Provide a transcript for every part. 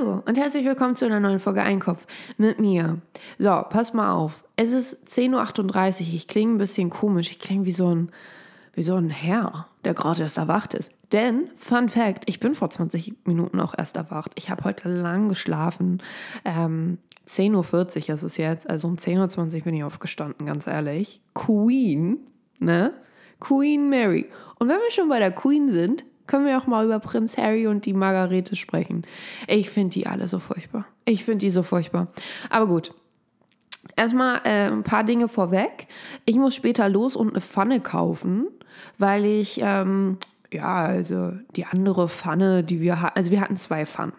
Hallo und herzlich willkommen zu einer neuen Folge Einkopf mit mir. So, pass mal auf. Es ist 10.38 Uhr. Ich klinge ein bisschen komisch. Ich klinge wie so ein, wie so ein Herr, der gerade erst erwacht ist. Denn, Fun Fact, ich bin vor 20 Minuten auch erst erwacht. Ich habe heute lang geschlafen. Ähm, 10.40 Uhr ist es jetzt. Also um 10.20 Uhr bin ich aufgestanden, ganz ehrlich. Queen, ne? Queen Mary. Und wenn wir schon bei der Queen sind, können wir auch mal über Prinz Harry und die Margarete sprechen. Ich finde die alle so furchtbar. Ich finde die so furchtbar. Aber gut. Erstmal äh, ein paar Dinge vorweg. Ich muss später los und eine Pfanne kaufen, weil ich, ähm, ja, also die andere Pfanne, die wir hatten, also wir hatten zwei Pfannen.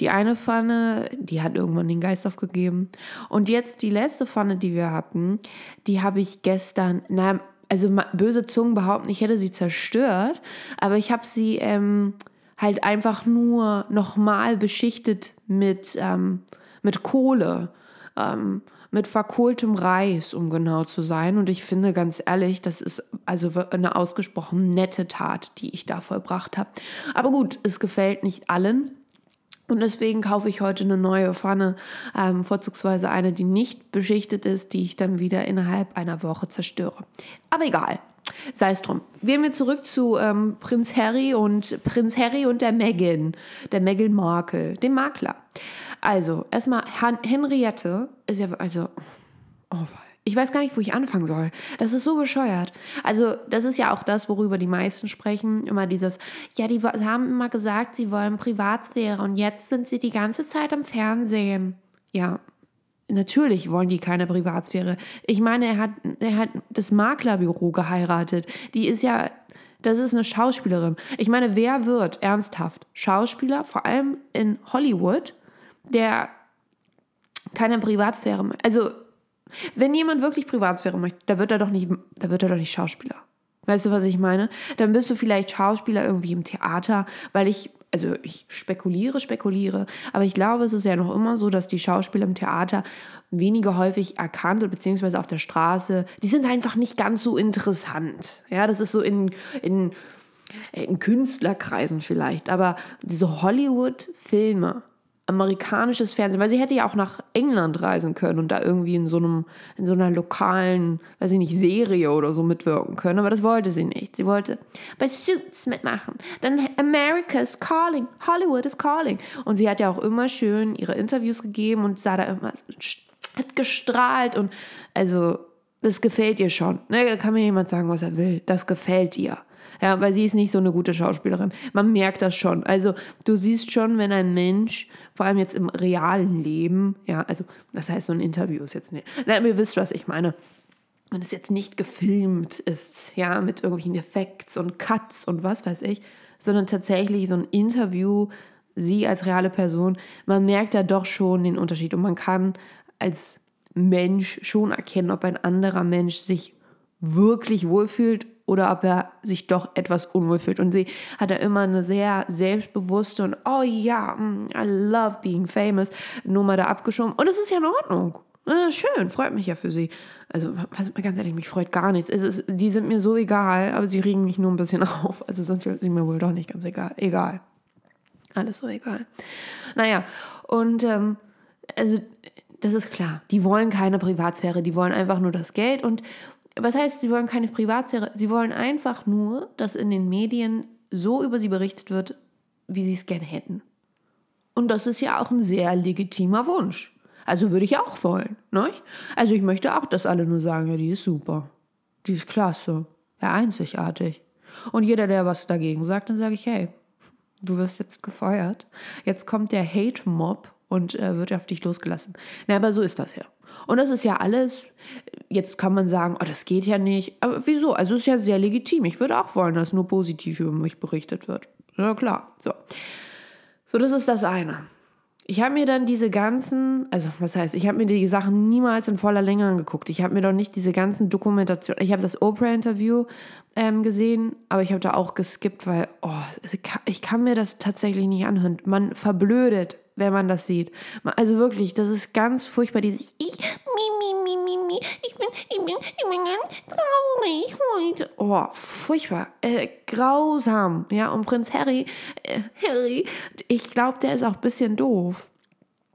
Die eine Pfanne, die hat irgendwann den Geist aufgegeben. Und jetzt die letzte Pfanne, die wir hatten, die habe ich gestern, na, also böse Zungen behaupten, ich hätte sie zerstört, aber ich habe sie ähm, halt einfach nur nochmal beschichtet mit, ähm, mit Kohle, ähm, mit verkohltem Reis, um genau zu sein. Und ich finde ganz ehrlich, das ist also eine ausgesprochen nette Tat, die ich da vollbracht habe. Aber gut, es gefällt nicht allen. Und deswegen kaufe ich heute eine neue Pfanne, ähm, vorzugsweise eine, die nicht beschichtet ist, die ich dann wieder innerhalb einer Woche zerstöre. Aber egal, sei es drum. Gehen wir zurück zu ähm, Prinz Harry und Prinz Harry und der Meghan, der Meghan Markle, dem Makler. Also, erstmal, Henriette ist ja, also, oh, ich weiß gar nicht, wo ich anfangen soll. Das ist so bescheuert. Also, das ist ja auch das, worüber die meisten sprechen. Immer dieses, ja, die haben immer gesagt, sie wollen Privatsphäre und jetzt sind sie die ganze Zeit am Fernsehen. Ja, natürlich wollen die keine Privatsphäre. Ich meine, er hat, er hat das Maklerbüro geheiratet. Die ist ja, das ist eine Schauspielerin. Ich meine, wer wird ernsthaft Schauspieler, vor allem in Hollywood, der keine Privatsphäre, also wenn jemand wirklich Privatsphäre möchte, da wird er doch nicht, da wird er doch nicht Schauspieler. Weißt du, was ich meine? Dann bist du vielleicht Schauspieler irgendwie im Theater, weil ich, also ich spekuliere, spekuliere, aber ich glaube, es ist ja noch immer so, dass die Schauspieler im Theater weniger häufig erkannt und beziehungsweise auf der Straße, die sind einfach nicht ganz so interessant. Ja, das ist so in, in, in Künstlerkreisen vielleicht, aber diese Hollywood-Filme, amerikanisches Fernsehen, weil sie hätte ja auch nach England reisen können und da irgendwie in so einem, in so einer lokalen, weiß ich nicht, Serie oder so mitwirken können, aber das wollte sie nicht. Sie wollte bei Suits mitmachen. Dann America is calling, Hollywood is calling. Und sie hat ja auch immer schön ihre Interviews gegeben und sah da immer, hat gestrahlt und also, das gefällt ihr schon. Ne? Da kann mir jemand sagen, was er will. Das gefällt ihr. Ja, weil sie ist nicht so eine gute Schauspielerin. Man merkt das schon. Also du siehst schon, wenn ein Mensch, vor allem jetzt im realen Leben, ja, also das heißt so ein Interview ist jetzt nicht. Na, ihr wisst, was ich meine. Wenn es jetzt nicht gefilmt ist, ja, mit irgendwelchen Effekts und Cuts und was weiß ich, sondern tatsächlich so ein Interview, sie als reale Person, man merkt da doch schon den Unterschied und man kann als Mensch schon erkennen, ob ein anderer Mensch sich wirklich wohlfühlt oder ob er sich doch etwas unwohl fühlt. Und sie hat da immer eine sehr selbstbewusste und oh ja, mm, I love being famous Nummer da abgeschoben. Und es ist ja in Ordnung. Schön, freut mich ja für sie. Also, ganz ehrlich, mich freut gar nichts. Es ist, die sind mir so egal, aber sie regen mich nur ein bisschen auf. Also sind sie mir wohl doch nicht ganz egal. Egal. Alles so egal. Naja, und ähm, also das ist klar. Die wollen keine Privatsphäre, die wollen einfach nur das Geld und was heißt, sie wollen keine Privatsphäre? Sie wollen einfach nur, dass in den Medien so über sie berichtet wird, wie sie es gerne hätten. Und das ist ja auch ein sehr legitimer Wunsch. Also würde ich auch wollen. Ne? Also ich möchte auch, dass alle nur sagen, ja, die ist super. Die ist klasse. Ja, einzigartig. Und jeder, der was dagegen sagt, dann sage ich, hey, du wirst jetzt gefeuert. Jetzt kommt der Hate-Mob und äh, wird auf dich losgelassen. Na, aber so ist das ja. Und das ist ja alles, jetzt kann man sagen, oh, das geht ja nicht. Aber wieso? Also es ist ja sehr legitim. Ich würde auch wollen, dass nur positiv über mich berichtet wird. Ja, klar. So. So, das ist das eine. Ich habe mir dann diese ganzen, also was heißt, ich habe mir die Sachen niemals in voller Länge angeguckt. Ich habe mir doch nicht diese ganzen Dokumentationen, ich habe das Oprah-Interview ähm, gesehen, aber ich habe da auch geskippt, weil, oh, ich kann mir das tatsächlich nicht anhören. Man verblödet wenn man das sieht. Also wirklich, das ist ganz furchtbar, dieses Ich, mi, mi, mi, mi, mi, ich bin, ich bin, ich bin ganz traurig heute. Oh, furchtbar. Äh, grausam. Ja, und Prinz Harry, äh, Harry, ich glaube, der ist auch ein bisschen doof.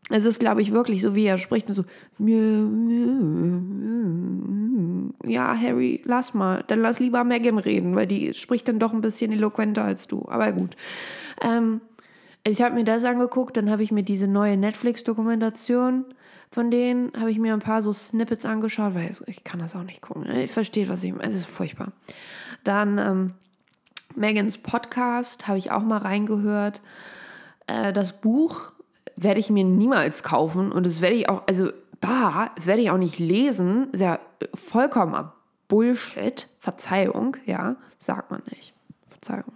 Es ist, glaube ich, wirklich so, wie er spricht, so, ja, Harry, lass mal, dann lass lieber Megan reden, weil die spricht dann doch ein bisschen eloquenter als du. Aber gut. Ähm, ich habe mir das angeguckt, dann habe ich mir diese neue Netflix-Dokumentation von denen, habe ich mir ein paar so Snippets angeschaut, weil ich kann das auch nicht gucken. Ich verstehe, was ich meine. Es ist furchtbar. Dann ähm, Megans Podcast habe ich auch mal reingehört. Äh, das Buch werde ich mir niemals kaufen und das werde ich auch, also, bah, das werde ich auch nicht lesen. Ist ja vollkommener Bullshit. Verzeihung, ja, sagt man nicht. Verzeihung,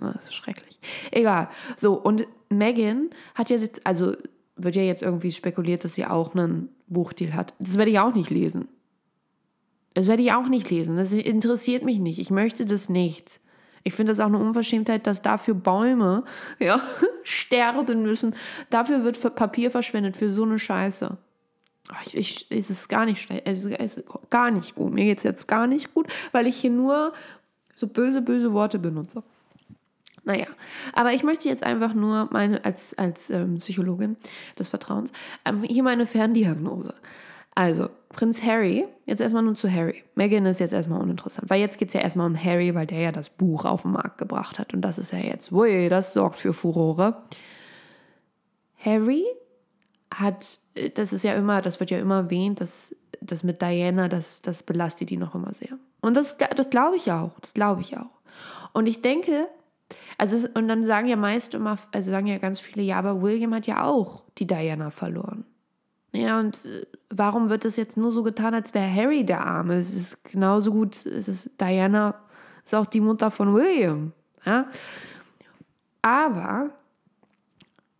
das ist schrecklich. Egal. So, und Megan hat ja jetzt, also wird ja jetzt irgendwie spekuliert, dass sie auch einen Buchdeal hat. Das werde ich auch nicht lesen. Das werde ich auch nicht lesen. Das interessiert mich nicht. Ich möchte das nicht. Ich finde das auch eine Unverschämtheit, dass dafür Bäume ja, sterben müssen. Dafür wird Papier verschwendet für so eine Scheiße. Ich, ich, es ist gar nicht schlecht, es ist gar nicht gut. Mir geht es jetzt gar nicht gut, weil ich hier nur so böse, böse Worte benutze. Naja, aber ich möchte jetzt einfach nur meine, als, als ähm, Psychologin des Vertrauens, ähm, hier meine Ferndiagnose. Also, Prinz Harry, jetzt erstmal nur zu Harry. Meghan ist jetzt erstmal uninteressant, weil jetzt geht es ja erstmal um Harry, weil der ja das Buch auf den Markt gebracht hat. Und das ist ja jetzt, ui, das sorgt für Furore. Harry hat, äh, das ist ja immer, das wird ja immer erwähnt, dass das mit Diana, das, das belastet die noch immer sehr. Und das, das glaube ich auch, das glaube ich auch. Und ich denke, also, und dann sagen ja meist immer, also sagen ja ganz viele, ja, aber William hat ja auch die Diana verloren. Ja, und äh, warum wird das jetzt nur so getan, als wäre Harry der Arme? Es ist genauso gut, es ist Diana, ist auch die Mutter von William. Ja? Aber,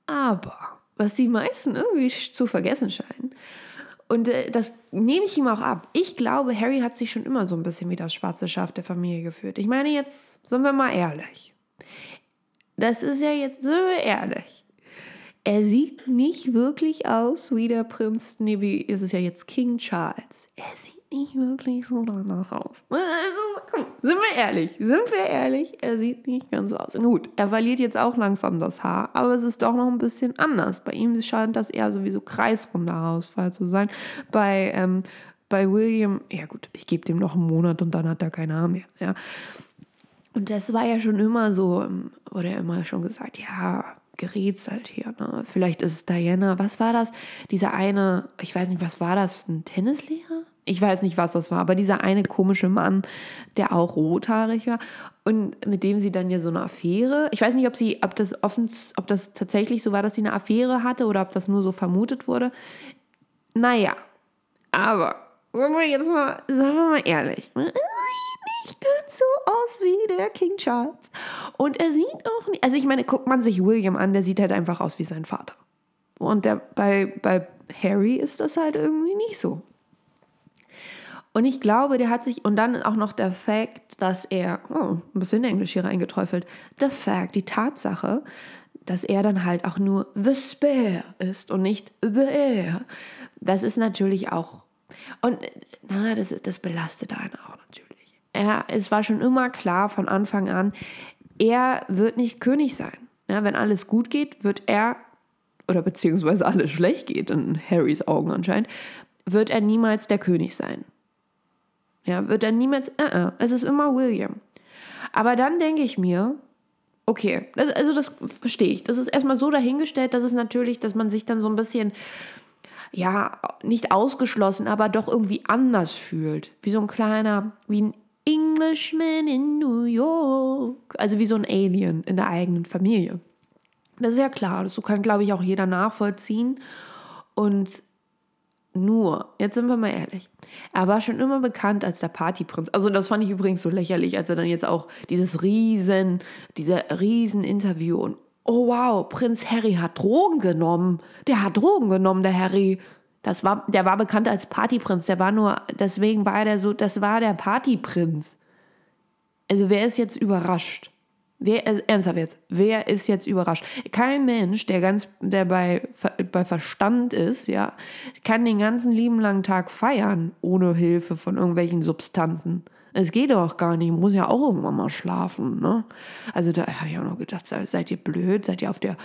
aber, was die meisten irgendwie zu vergessen scheinen, und äh, das nehme ich ihm auch ab. Ich glaube, Harry hat sich schon immer so ein bisschen wie das schwarze Schaf der Familie geführt. Ich meine, jetzt sind wir mal ehrlich. Das ist ja jetzt, sind wir ehrlich. Er sieht nicht wirklich aus wie der Prinz, nee, wie ist es ja jetzt King Charles. Er sieht nicht wirklich so danach aus. Sind wir ehrlich, sind wir ehrlich, er sieht nicht ganz so aus. Gut, er verliert jetzt auch langsam das Haar, aber es ist doch noch ein bisschen anders. Bei ihm scheint das eher sowieso kreisrunder Haarausfall zu sein. Bei, ähm, bei William, ja gut, ich gebe dem noch einen Monat und dann hat er kein Haar mehr. Ja. Und das war ja schon immer so, ähm, wurde ja immer schon gesagt, ja, gerätselt hier. Ne? Vielleicht ist Diana, was war das? Dieser eine, ich weiß nicht, was war das? Ein Tennislehrer? Ich weiß nicht, was das war, aber dieser eine komische Mann, der auch rothaarig war und mit dem sie dann ja so eine Affäre. Ich weiß nicht, ob sie, ob das offen, ob das tatsächlich so war, dass sie eine Affäre hatte oder ob das nur so vermutet wurde. Naja, aber sagen wir jetzt mal, sagen wir mal ehrlich ganz so aus wie der King Charles. Und er sieht auch nicht, also ich meine, guckt man sich William an, der sieht halt einfach aus wie sein Vater. Und der, bei, bei Harry ist das halt irgendwie nicht so. Und ich glaube, der hat sich, und dann auch noch der Fakt, dass er, oh, ein bisschen Englisch hier reingeträufelt, der Fakt, die Tatsache, dass er dann halt auch nur The Spare ist und nicht The Air. Das ist natürlich auch, und na, das, das belastet einen auch er, es war schon immer klar von Anfang an, er wird nicht König sein. Ja, wenn alles gut geht, wird er, oder beziehungsweise alles schlecht geht, in Harrys Augen anscheinend, wird er niemals der König sein. Ja, wird er niemals, uh -uh, es ist immer William. Aber dann denke ich mir, okay, das, also das verstehe ich. Das ist erstmal so dahingestellt, dass es natürlich, dass man sich dann so ein bisschen, ja, nicht ausgeschlossen, aber doch irgendwie anders fühlt. Wie so ein kleiner, wie ein Englishman in New York. Also wie so ein Alien in der eigenen Familie. Das ist ja klar, das kann, glaube ich, auch jeder nachvollziehen. Und nur, jetzt sind wir mal ehrlich, er war schon immer bekannt als der Partyprinz. Also das fand ich übrigens so lächerlich, als er dann jetzt auch dieses riesen, dieser riesen und oh wow, Prinz Harry hat Drogen genommen. Der hat Drogen genommen, der Harry. Das war, der war bekannt als Partyprinz. Der war nur, deswegen war der so, das war der Partyprinz. Also wer ist jetzt überrascht? Wer, also ernsthaft jetzt, wer ist jetzt überrascht? Kein Mensch, der ganz, der bei, bei Verstand ist, ja, kann den ganzen lieben langen Tag feiern, ohne Hilfe von irgendwelchen Substanzen. Es geht doch gar nicht, muss ja auch irgendwann mal schlafen, ne? Also da habe ich auch noch gedacht, seid ihr blöd? Seid ihr auf der,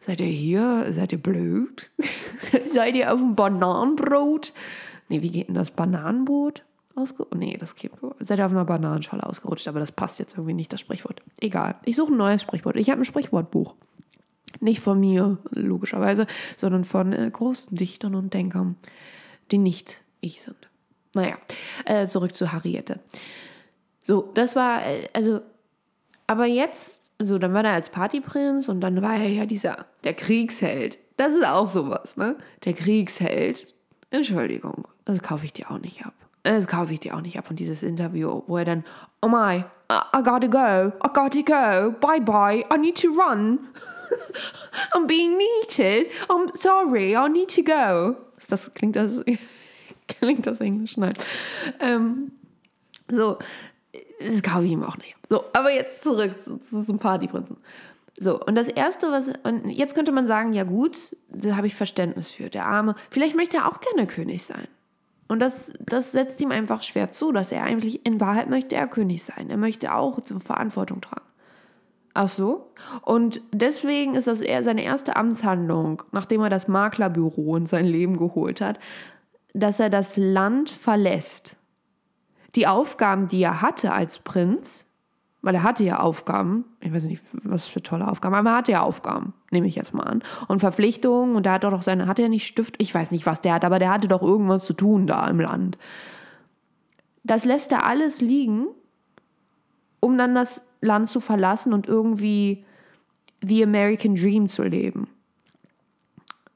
seid ihr hier? Seid ihr blöd? seid ihr auf dem Bananenbrot? Nee, wie geht denn das Bananenbrot? Nee, das geht. Seid ihr auf einer Bananenschale ausgerutscht, aber das passt jetzt irgendwie nicht, das Sprichwort. Egal. Ich suche ein neues Sprichwort. Ich habe ein Sprichwortbuch. Nicht von mir, logischerweise, sondern von äh, großen Dichtern und Denkern, die nicht ich sind. Naja, äh, zurück zu Harriette. So, das war, äh, also, aber jetzt, so, dann war er als Partyprinz und dann war er ja dieser, der Kriegsheld. Das ist auch sowas, ne? Der Kriegsheld. Entschuldigung, das kaufe ich dir auch nicht ab. Das kaufe ich dir auch nicht ab. Und dieses Interview, wo er dann, oh my, I, gotta go, I gotta go, bye bye, I need to run. I'm being needed. I'm sorry, I need to go. Das, klingt das, klingt das Englisch? Nein. Ähm, so, das kaufe ich ihm auch nicht. So, aber jetzt zurück zu, zu zum Partyprinzen. So, und das Erste, was, und jetzt könnte man sagen, ja gut, da habe ich Verständnis für. Der Arme, vielleicht möchte er auch gerne König sein. Und das, das setzt ihm einfach schwer zu, dass er eigentlich, in Wahrheit möchte er König sein. Er möchte auch zur Verantwortung tragen. Ach so? Und deswegen ist das eher seine erste Amtshandlung, nachdem er das Maklerbüro in sein Leben geholt hat, dass er das Land verlässt. Die Aufgaben, die er hatte als Prinz, weil er hatte ja Aufgaben, ich weiß nicht, was für tolle Aufgaben, aber er hatte ja Aufgaben, nehme ich jetzt mal an. Und Verpflichtungen, und da hat er doch seine, hat er nicht Stift, ich weiß nicht, was der hat, aber der hatte doch irgendwas zu tun da im Land. Das lässt er alles liegen, um dann das Land zu verlassen und irgendwie the American Dream zu leben.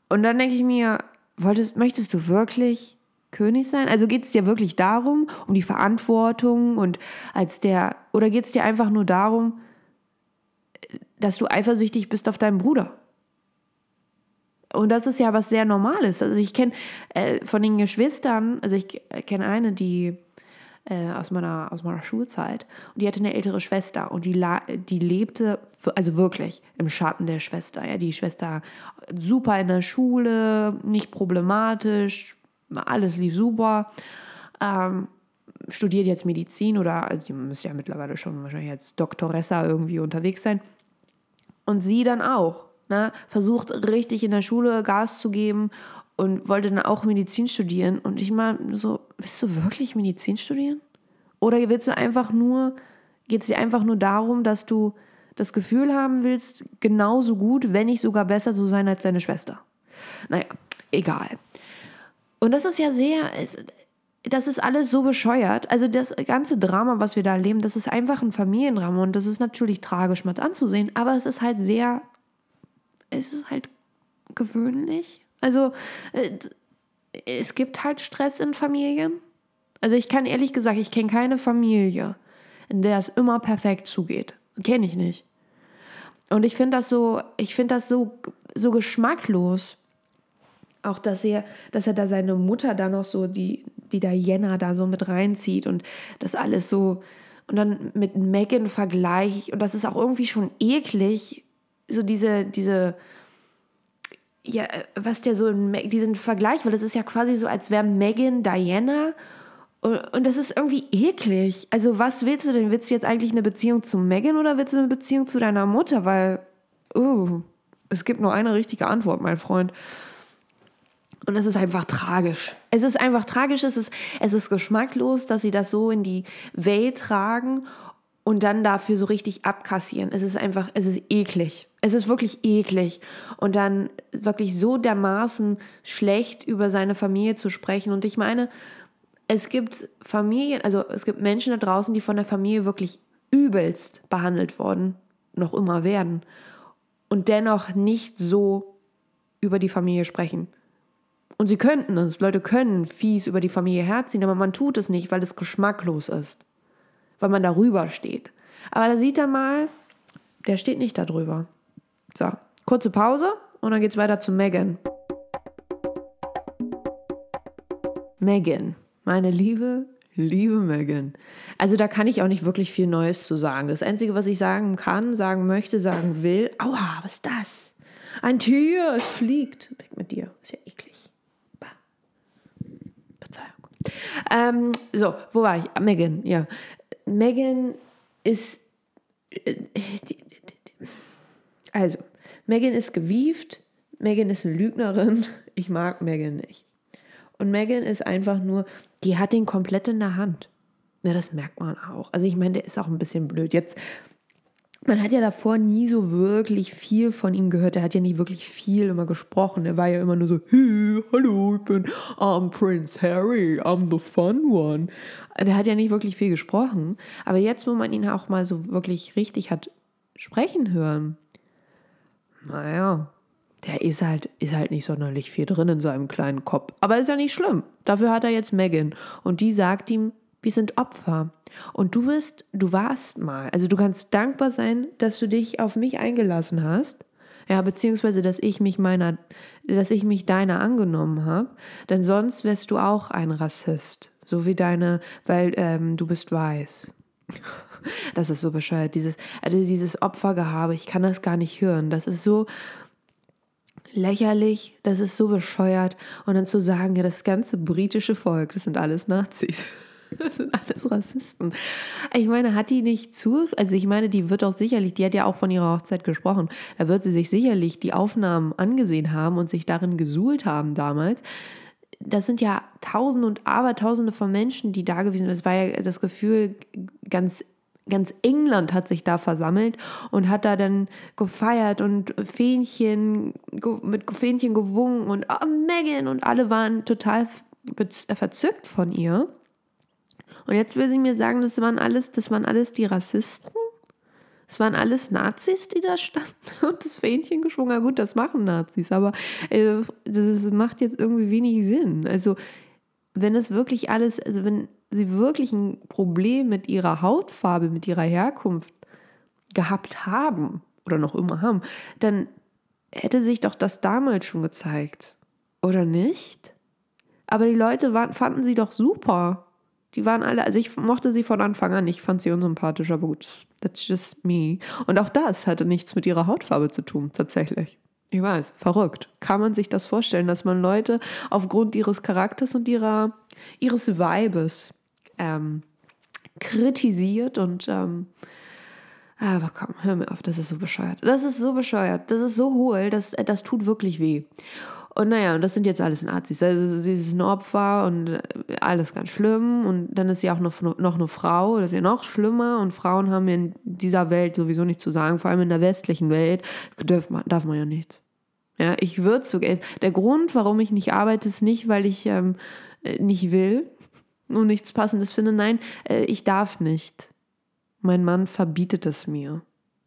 Und dann denke ich mir, wolltest, möchtest du wirklich König sein? Also geht es dir wirklich darum, um die Verantwortung und als der, oder geht es dir einfach nur darum, dass du eifersüchtig bist auf deinen Bruder? Und das ist ja was sehr Normales. Also ich kenne äh, von den Geschwistern, also ich kenne eine, die äh, aus, meiner, aus meiner Schulzeit, und die hatte eine ältere Schwester und die, die lebte, also wirklich im Schatten der Schwester. Ja, die Schwester super in der Schule, nicht problematisch, alles lief super. Ähm, studiert jetzt Medizin oder, also die müsste ja mittlerweile schon wahrscheinlich als Doktoressa irgendwie unterwegs sein. Und sie dann auch. Ne, versucht richtig in der Schule Gas zu geben und wollte dann auch Medizin studieren. Und ich mal so, willst du wirklich Medizin studieren? Oder willst du einfach nur, geht es dir einfach nur darum, dass du das Gefühl haben willst, genauso gut, wenn nicht sogar besser zu sein als deine Schwester? Naja, egal. Und das ist ja sehr, das ist alles so bescheuert. Also das ganze Drama, was wir da erleben, das ist einfach ein Familiendrama und das ist natürlich tragisch mit anzusehen, aber es ist halt sehr, es ist halt gewöhnlich. Also äh, es gibt halt Stress in Familien. Also ich kann ehrlich gesagt, ich kenne keine Familie, in der es immer perfekt zugeht. Kenne ich nicht. Und ich finde das so, ich finde das so, so geschmacklos. Auch, dass er, dass er da seine Mutter da noch so, die, die Diana da so mit reinzieht und das alles so. Und dann mit Megan vergleicht. Und das ist auch irgendwie schon eklig. So diese, diese, ja, was der so, diesen Vergleich, weil das ist ja quasi so, als wäre Megan Diana. Und, das ist irgendwie eklig. Also, was willst du denn? Willst du jetzt eigentlich eine Beziehung zu Megan oder willst du eine Beziehung zu deiner Mutter? Weil, uh, es gibt nur eine richtige Antwort, mein Freund. Und es ist einfach tragisch. Es ist einfach tragisch, es ist, es ist geschmacklos, dass sie das so in die Welt tragen und dann dafür so richtig abkassieren. Es ist einfach, es ist eklig. Es ist wirklich eklig. Und dann wirklich so dermaßen schlecht über seine Familie zu sprechen. Und ich meine, es gibt Familien, also es gibt Menschen da draußen, die von der Familie wirklich übelst behandelt worden, noch immer werden. Und dennoch nicht so über die Familie sprechen. Und sie könnten es. Leute können fies über die Familie herziehen, aber man tut es nicht, weil es geschmacklos ist. Weil man darüber steht. Aber da sieht er mal, der steht nicht darüber. So, kurze Pause und dann geht's weiter zu Megan. Megan, meine liebe, liebe Megan. Also da kann ich auch nicht wirklich viel Neues zu sagen. Das Einzige, was ich sagen kann, sagen möchte, sagen will, aua, was ist das? Ein Tier, es fliegt. Weg mit dir, ist ja eklig. Bah. Verzeihung. Ähm, so, wo war ich? Megan, ja. Megan ist... Äh, also, Megan ist gewieft, Megan ist eine Lügnerin, ich mag Megan nicht. Und Megan ist einfach nur, die hat den komplett in der Hand. Ja, das merkt man auch. Also ich meine, der ist auch ein bisschen blöd. Jetzt, man hat ja davor nie so wirklich viel von ihm gehört. Er hat ja nicht wirklich viel immer gesprochen. Er war ja immer nur so, hey, hallo, ich bin I'm Prince Harry, I'm the fun one. Der hat ja nicht wirklich viel gesprochen. Aber jetzt, wo man ihn auch mal so wirklich richtig hat sprechen hören, naja, der ist halt, ist halt nicht sonderlich viel drin in seinem kleinen Kopf. Aber ist ja nicht schlimm. Dafür hat er jetzt Megan. Und die sagt ihm, wir sind Opfer. Und du bist, du warst mal. Also du kannst dankbar sein, dass du dich auf mich eingelassen hast. Ja, beziehungsweise, dass ich mich meiner, dass ich mich deiner angenommen habe. Denn sonst wärst du auch ein Rassist. So wie deine, weil ähm, du bist weiß. Das ist so bescheuert. Dieses, also dieses Opfergehabe, ich kann das gar nicht hören. Das ist so, lächerlich, das ist so bescheuert. Und dann zu sagen, ja, das ganze britische Volk, das sind alles Nazis. Das sind alles Rassisten. Ich meine, hat die nicht zu, also ich meine, die wird auch sicherlich, die hat ja auch von ihrer Hochzeit gesprochen, da wird sie sich sicherlich die Aufnahmen angesehen haben und sich darin gesuhlt haben damals. Das sind ja Tausende und Abertausende von Menschen, die da gewesen sind. Das war ja das Gefühl, ganz ganz England hat sich da versammelt und hat da dann gefeiert und Fähnchen mit Fähnchen gewungen und oh, Megan und alle waren total verzückt von ihr. Und jetzt will sie mir sagen, das waren alles, das waren alles die Rassisten. Das waren alles Nazis, die da standen und das Fähnchen geschwungen. Ja, gut, das machen Nazis, aber äh, das macht jetzt irgendwie wenig Sinn. Also, wenn es wirklich alles, also wenn sie wirklich ein Problem mit ihrer Hautfarbe, mit ihrer Herkunft gehabt haben oder noch immer haben, dann hätte sich doch das damals schon gezeigt. Oder nicht? Aber die Leute fanden sie doch super. Die waren alle, also ich mochte sie von Anfang an, ich fand sie unsympathisch, aber gut, that's just me. Und auch das hatte nichts mit ihrer Hautfarbe zu tun, tatsächlich. Ich weiß, verrückt. Kann man sich das vorstellen, dass man Leute aufgrund ihres Charakters und ihrer, ihres Weibes ähm, kritisiert und ähm, aber komm, hör mir auf, das ist so bescheuert. Das ist so bescheuert, das ist so hohl, das, das tut wirklich weh. Und naja, und das sind jetzt alles Nazis. Also sie ist ein Opfer und äh, alles ganz schlimm. Und dann ist sie auch noch, noch eine Frau, das ist ja noch schlimmer. Und Frauen haben in dieser Welt sowieso nichts zu sagen, vor allem in der westlichen Welt darf man, darf man ja nichts. Ja, ich würde sogar. Der Grund, warum ich nicht arbeite, ist nicht, weil ich ähm, äh, nicht will, und nichts Passendes finde. Nein, äh, ich darf nicht. Mein Mann verbietet es mir.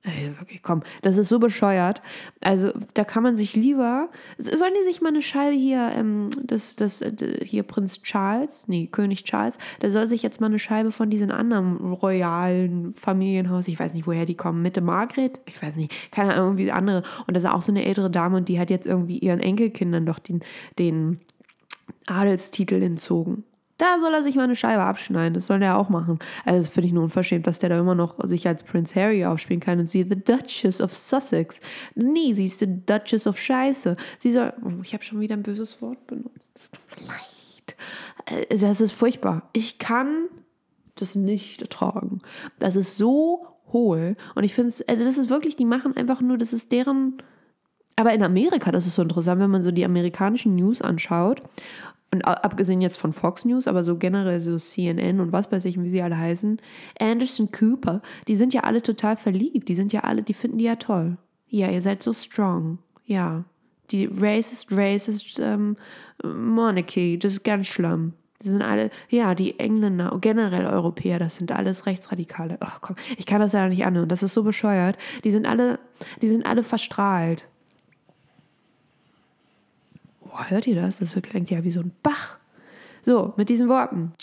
Ey, wirklich, komm, das ist so bescheuert. Also, da kann man sich lieber. Sollen die sich mal eine Scheibe hier, ähm, das, das, äh, hier Prinz Charles, nee, König Charles, der soll sich jetzt mal eine Scheibe von diesen anderen royalen Familienhaus, ich weiß nicht, woher die kommen, Mitte Margret, ich weiß nicht, keine Ahnung, irgendwie andere. Und das ist auch so eine ältere Dame und die hat jetzt irgendwie ihren Enkelkindern doch den, den Adelstitel entzogen. Da soll er sich mal eine Scheibe abschneiden. Das soll er auch machen. Also das finde ich nur unverschämt, dass der da immer noch sich als Prince Harry aufspielen kann und sie The Duchess of Sussex. Nee, sie ist die Duchess of Scheiße. Sie soll. Oh, ich habe schon wieder ein böses Wort benutzt. Leid. Äh, das ist furchtbar. Ich kann das nicht ertragen. Das ist so hohl. Und ich finde es, also das ist wirklich, die machen einfach nur, das ist deren. Aber in Amerika, das ist so interessant, wenn man so die amerikanischen News anschaut und abgesehen jetzt von Fox News, aber so generell so CNN und was weiß ich, wie sie alle heißen, Anderson Cooper, die sind ja alle total verliebt. Die sind ja alle, die finden die ja toll. Ja, ihr seid so strong. Ja. Die racist, racist ähm, Monarchy, das ist ganz schlimm. Die sind alle, ja, die Engländer und generell Europäer, das sind alles Rechtsradikale. Ach komm, ich kann das ja nicht anhören. Das ist so bescheuert. Die sind alle, die sind alle verstrahlt. Boah, hört ihr das? Das klingt ja wie so ein Bach. So, mit diesen Worten.